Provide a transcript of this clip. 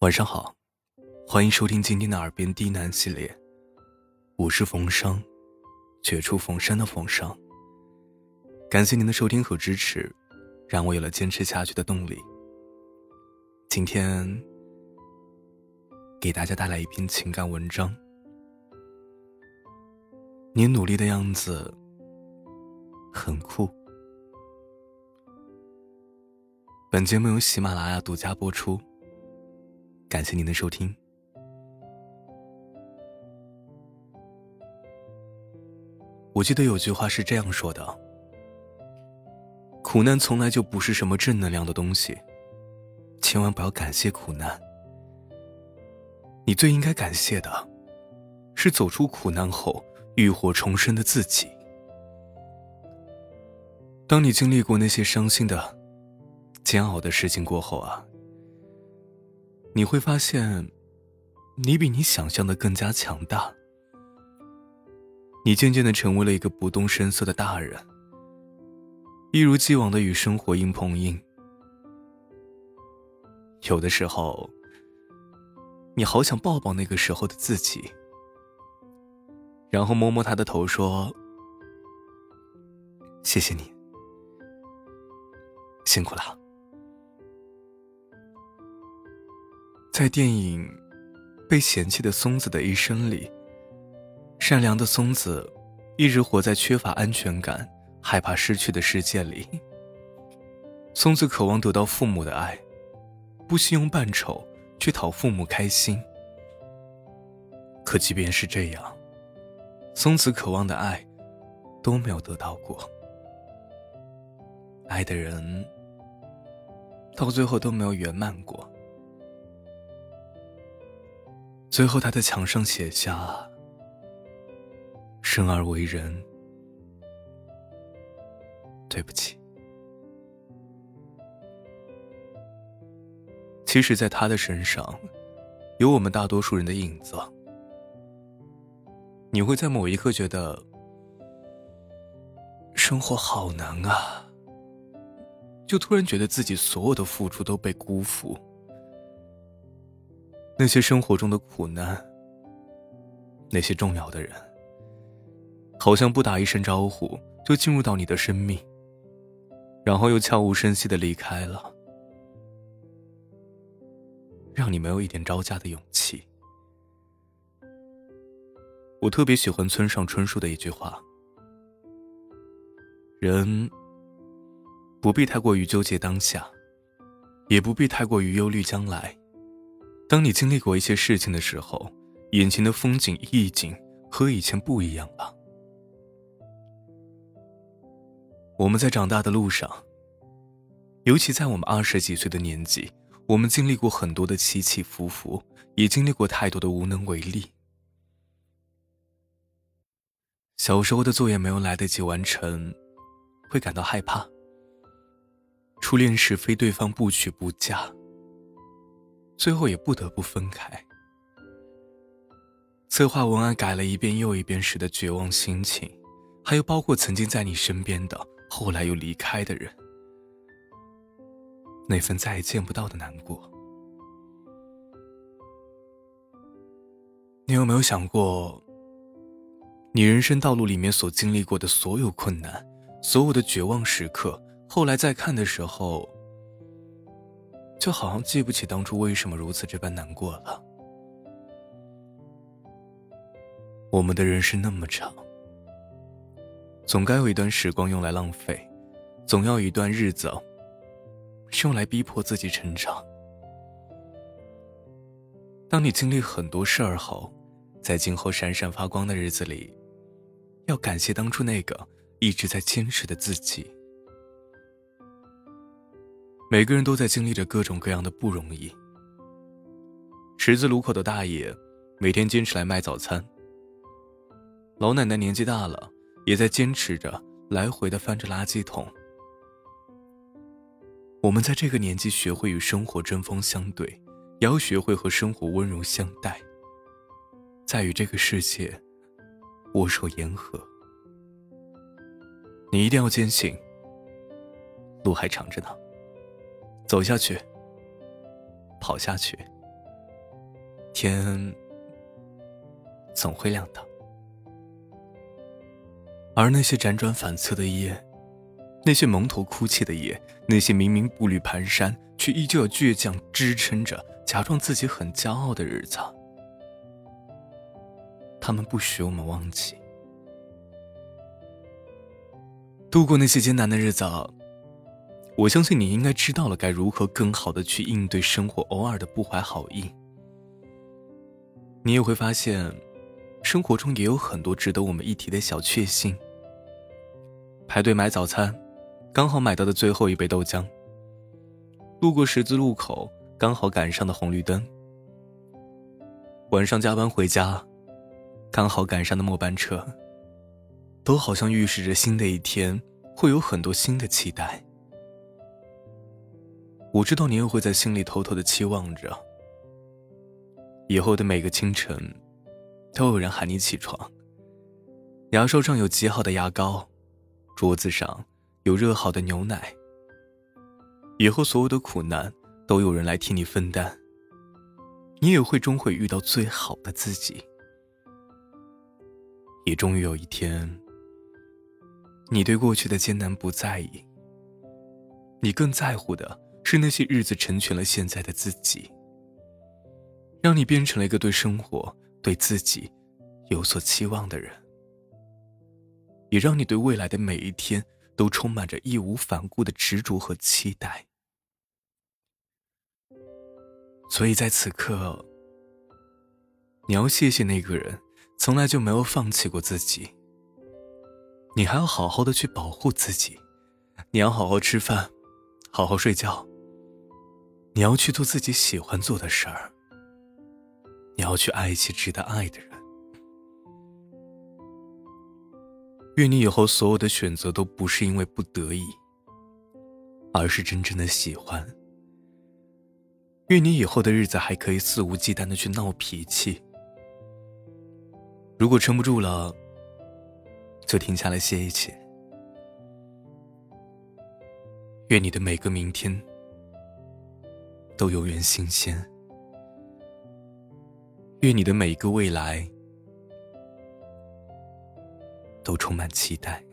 晚上好，欢迎收听今天的耳边低喃系列。我是冯生，绝处逢生的冯生。感谢您的收听和支持，让我有了坚持下去的动力。今天给大家带来一篇情感文章。你努力的样子很酷。本节目由喜马拉雅独家播出。感谢您的收听。我记得有句话是这样说的：苦难从来就不是什么正能量的东西，千万不要感谢苦难。你最应该感谢的，是走出苦难后浴火重生的自己。当你经历过那些伤心的、煎熬的事情过后啊。你会发现，你比你想象的更加强大。你渐渐的成为了一个不动声色的大人，一如既往的与生活硬碰硬。有的时候，你好想抱抱那个时候的自己，然后摸摸他的头，说：“谢谢你，辛苦了。”在电影《被嫌弃的松子的一生》里，善良的松子一直活在缺乏安全感、害怕失去的世界里。松子渴望得到父母的爱，不惜用扮丑去讨父母开心。可即便是这样，松子渴望的爱都没有得到过，爱的人到最后都没有圆满过。最后，他在墙上写下：“生而为人，对不起。”其实，在他的身上，有我们大多数人的影子。你会在某一刻觉得，生活好难啊，就突然觉得自己所有的付出都被辜负。那些生活中的苦难，那些重要的人，好像不打一声招呼就进入到你的生命，然后又悄无声息的离开了，让你没有一点招架的勇气。我特别喜欢村上春树的一句话：“人不必太过于纠结当下，也不必太过于忧虑将来。”当你经历过一些事情的时候，眼前的风景意境和以前不一样了。我们在长大的路上，尤其在我们二十几岁的年纪，我们经历过很多的起起伏伏，也经历过太多的无能为力。小时候的作业没有来得及完成，会感到害怕；初恋时非对方不娶不嫁。最后也不得不分开。策划文案改了一遍又一遍时的绝望心情，还有包括曾经在你身边的，后来又离开的人，那份再也见不到的难过。你有没有想过，你人生道路里面所经历过的所有困难，所有的绝望时刻，后来再看的时候？就好像记不起当初为什么如此这般难过了。我们的人生那么长，总该有一段时光用来浪费，总要有一段日子是用来逼迫自己成长。当你经历很多事儿后，在今后闪闪发光的日子里，要感谢当初那个一直在坚持的自己。每个人都在经历着各种各样的不容易。十字路口的大爷每天坚持来卖早餐，老奶奶年纪大了，也在坚持着来回的翻着垃圾桶。我们在这个年纪学会与生活针锋相对，也要学会和生活温柔相待，在与这个世界握手言和。你一定要坚信，路还长着呢。走下去，跑下去，天总会亮的。而那些辗转反侧的夜，那些蒙头哭泣的夜，那些明明步履蹒跚却依旧要倔强支撑着，假装自己很骄傲的日子，他们不许我们忘记。度过那些艰难的日子，我相信你应该知道了该如何更好的去应对生活偶尔的不怀好意。你也会发现，生活中也有很多值得我们一提的小确幸。排队买早餐，刚好买到的最后一杯豆浆；路过十字路口，刚好赶上的红绿灯；晚上加班回家，刚好赶上的末班车。都好像预示着新的一天会有很多新的期待。我知道你又会在心里偷偷的期望着，以后的每个清晨，都有人喊你起床。牙刷上有极好的牙膏，桌子上有热好的牛奶。以后所有的苦难都有人来替你分担。你也会终会遇到最好的自己。也终于有一天。你对过去的艰难不在意，你更在乎的是那些日子成全了现在的自己，让你变成了一个对生活、对自己有所期望的人，也让你对未来的每一天都充满着义无反顾的执着和期待。所以在此刻，你要谢谢那个人，从来就没有放弃过自己。你还要好好的去保护自己，你要好好吃饭，好好睡觉。你要去做自己喜欢做的事儿，你要去爱一些值得爱的人。愿你以后所有的选择都不是因为不得已，而是真正的喜欢。愿你以后的日子还可以肆无忌惮的去闹脾气，如果撑不住了。就停下来歇一歇。愿你的每个明天都永远新鲜。愿你的每一个未来都充满期待。